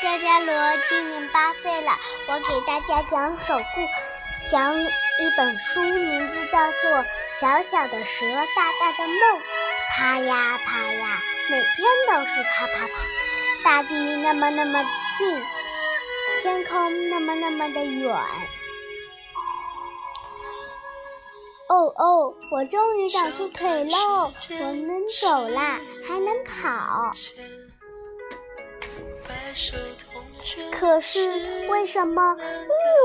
佳佳罗，今年八岁了。我给大家讲首故，讲一本书，名字叫做《小小的蛇，大大的梦》。爬呀爬呀，每天都是爬爬爬。大地那么那么近，天空那么那么的远。哦哦，我终于长出腿喽！我能走啦，还能跑。可是为什么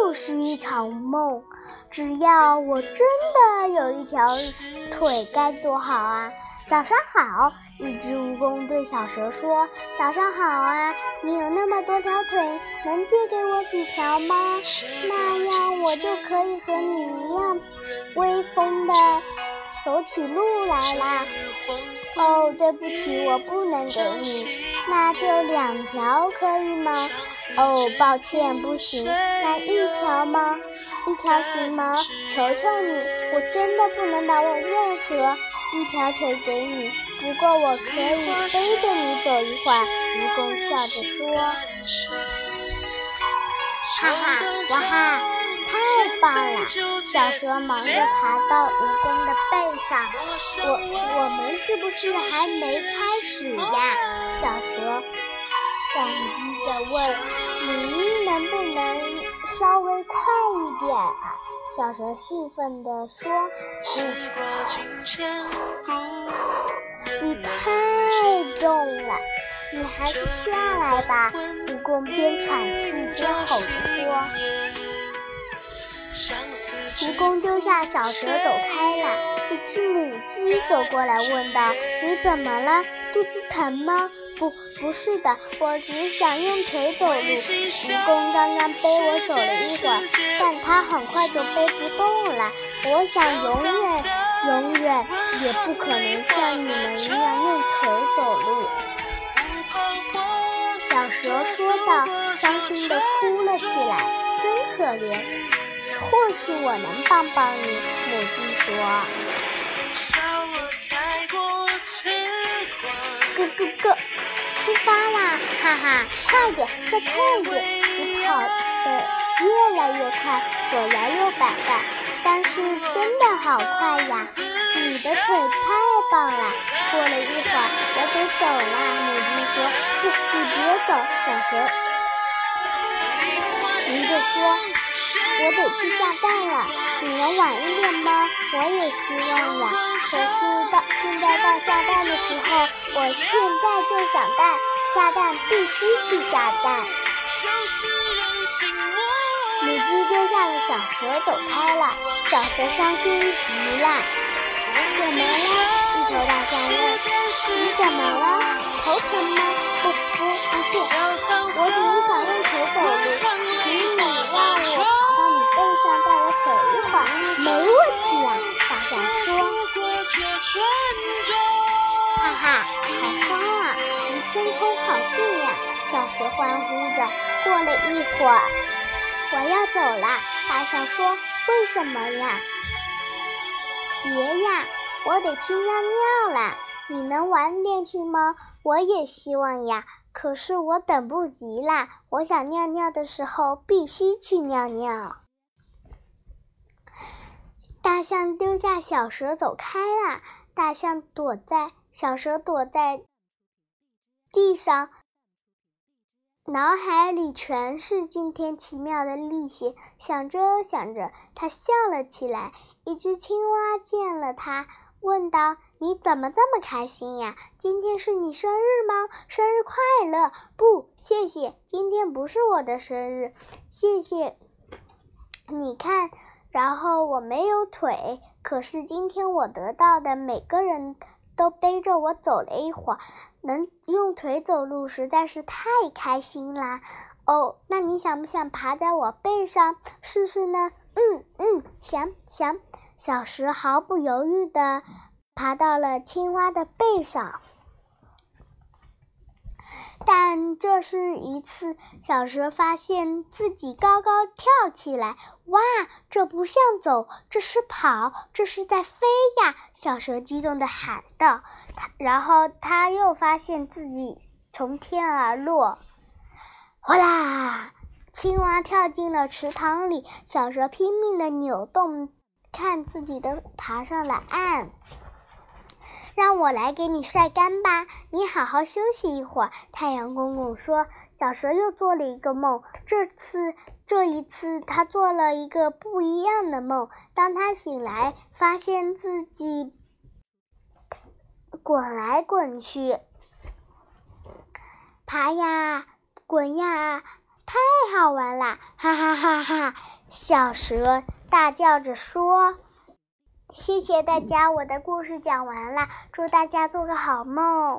又是一场梦？只要我真的有一条腿，该多好啊！早上好，一只蜈蚣对小蛇说：“早上好啊，你有那么多条腿，能借给我几条吗？那样我就可以和你一样威风的走起路来啦。”哦，对不起，我不能给你，那就两条可以吗？哦，抱歉，不行，那一条吗？一条行吗？求求你，我真的不能把我任何一条腿给你，不过我可以背着你走一会儿。蜈蚣笑着说：“哈哈，哇哈，太棒了！”小蛇忙着爬到蜈蚣的上。我我们是不是还没开始呀？小蛇感激地问：“您能不能稍微快一点啊？”小蛇兴奋地说：“你太重了，你还是下来吧。”蜈蚣边喘气边吼着说。蜈蚣丢下小蛇走开了。一只母鸡走过来问道：“你怎么了？肚子疼吗？”“不，不是的，我只想用腿走路。”蜈蚣刚刚背我走了一会儿，但它很快就背不动了。我想永远、永远也不可能像你们一样用腿走路。”小蛇说道，伤心地哭了起来，真可怜。或许我能帮帮你，母鸡说。咯咯咯，出发啦！哈哈，快点，再快一点！你跑得越来越快，左摇右摆的，但是真的好快呀！你的腿太棒了。过了一会儿，我得走啦，母鸡说。不，你别走，小熊急着说。我得去下蛋了，你能晚一点吗？我也希望呀。可是到现在到下蛋的时候，我现在就想蛋，下蛋必须去下蛋。母鸡丢下了小蛇走开了，小蛇伤心极了。怎么了？一头大象问。你怎么了？头疼吗？不不不是，啊，好高啊，离天空好近呀！小蛇欢呼着。过了一会儿，我要走了。大象说：“为什么呀？”别呀，我得去尿尿啦。你能晚点去吗？我也希望呀，可是我等不及啦。我想尿尿的时候必须去尿尿。大象丢下小蛇走开了。大象躲在小蛇躲在地上，脑海里全是今天奇妙的历险。想着想着，它笑了起来。一只青蛙见了它，问道：“你怎么这么开心呀？今天是你生日吗？生日快乐！”“不，谢谢，今天不是我的生日。”“谢谢。”你看。然后我没有腿，可是今天我得到的每个人都背着我走了一会儿，能用腿走路实在是太开心啦！哦，那你想不想爬在我背上试试呢？嗯嗯，想想。小石毫不犹豫地爬到了青蛙的背上。但这是一次，小蛇发现自己高高跳起来。哇，这不像走，这是跑，这是在飞呀！小蛇激动地喊道。然后他又发现自己从天而落。哗啦！青蛙跳进了池塘里，小蛇拼命的扭动，看自己的爬上了岸。我来给你晒干吧，你好好休息一会儿。太阳公公说：“小蛇又做了一个梦，这次这一次他做了一个不一样的梦。当他醒来，发现自己滚来滚去，爬呀，滚呀，太好玩啦！哈哈哈哈！”小蛇大叫着说。谢谢大家，我的故事讲完了，祝大家做个好梦。